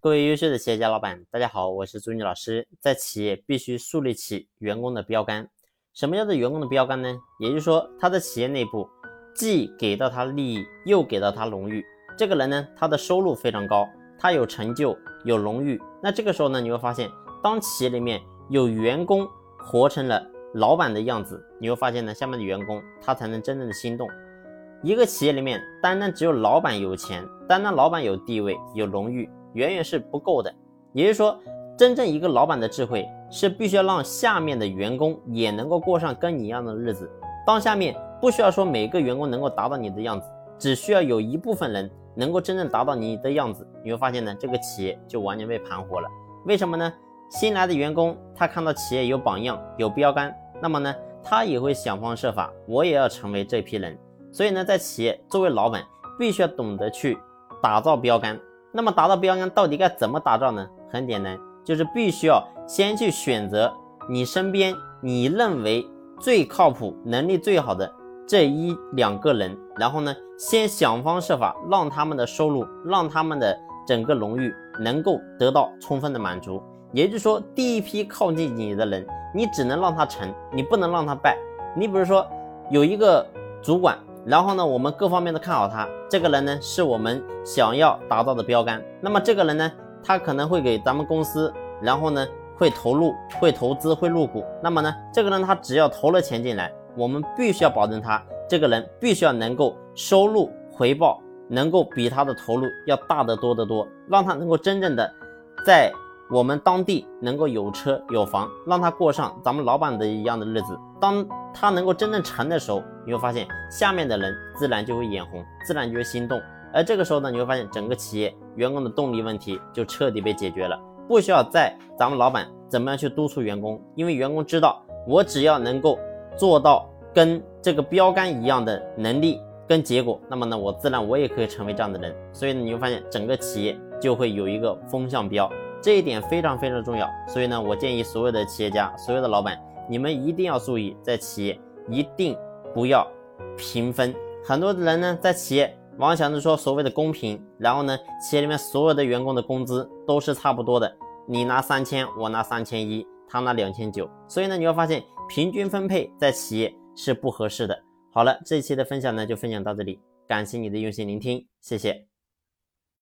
各位优秀的企业家老板，大家好，我是朱妮老师。在企业必须树立起员工的标杆。什么叫做员工的标杆呢？也就是说，他的企业内部既给到他利益，又给到他荣誉。这个人呢，他的收入非常高，他有成就，有荣誉。那这个时候呢，你会发现，当企业里面有员工活成了老板的样子，你会发现呢，下面的员工他才能真正的心动。一个企业里面，单单只有老板有钱，单单老板有地位、有荣誉。远远是不够的，也就是说，真正一个老板的智慧是必须要让下面的员工也能够过上跟你一样的日子。当下面不需要说每个员工能够达到你的样子，只需要有一部分人能够真正达到你的样子，你会发现呢，这个企业就完全被盘活了。为什么呢？新来的员工他看到企业有榜样、有标杆，那么呢，他也会想方设法，我也要成为这批人。所以呢，在企业作为老板，必须要懂得去打造标杆。那么达到标杆到底该怎么打造呢？很简单，就是必须要先去选择你身边你认为最靠谱、能力最好的这一两个人，然后呢，先想方设法让他们的收入、让他们的整个荣誉能够得到充分的满足。也就是说，第一批靠近你的人，你只能让他成，你不能让他败。你比如说有一个主管。然后呢，我们各方面都看好他，这个人呢是我们想要达到的标杆。那么这个人呢，他可能会给咱们公司，然后呢会投入、会投资、会入股。那么呢，这个人他只要投了钱进来，我们必须要保证他这个人必须要能够收入回报能够比他的投入要大得多得多，让他能够真正的在。我们当地能够有车有房，让他过上咱们老板的一样的日子。当他能够真正成的时候，你会发现下面的人自然就会眼红，自然就会心动。而这个时候呢，你会发现整个企业员工的动力问题就彻底被解决了，不需要再咱们老板怎么样去督促员工，因为员工知道我只要能够做到跟这个标杆一样的能力跟结果，那么呢，我自然我也可以成为这样的人。所以呢，你会发现整个企业就会有一个风向标。这一点非常非常重要，所以呢，我建议所有的企业家、所有的老板，你们一定要注意，在企业一定不要平分。很多的人呢，在企业往往想着说所谓的公平，然后呢，企业里面所有的员工的工资都是差不多的，你拿三千，我拿三千一，他拿两千九，所以呢，你会发现平均分配在企业是不合适的。好了，这一期的分享呢，就分享到这里，感谢你的用心聆听，谢谢。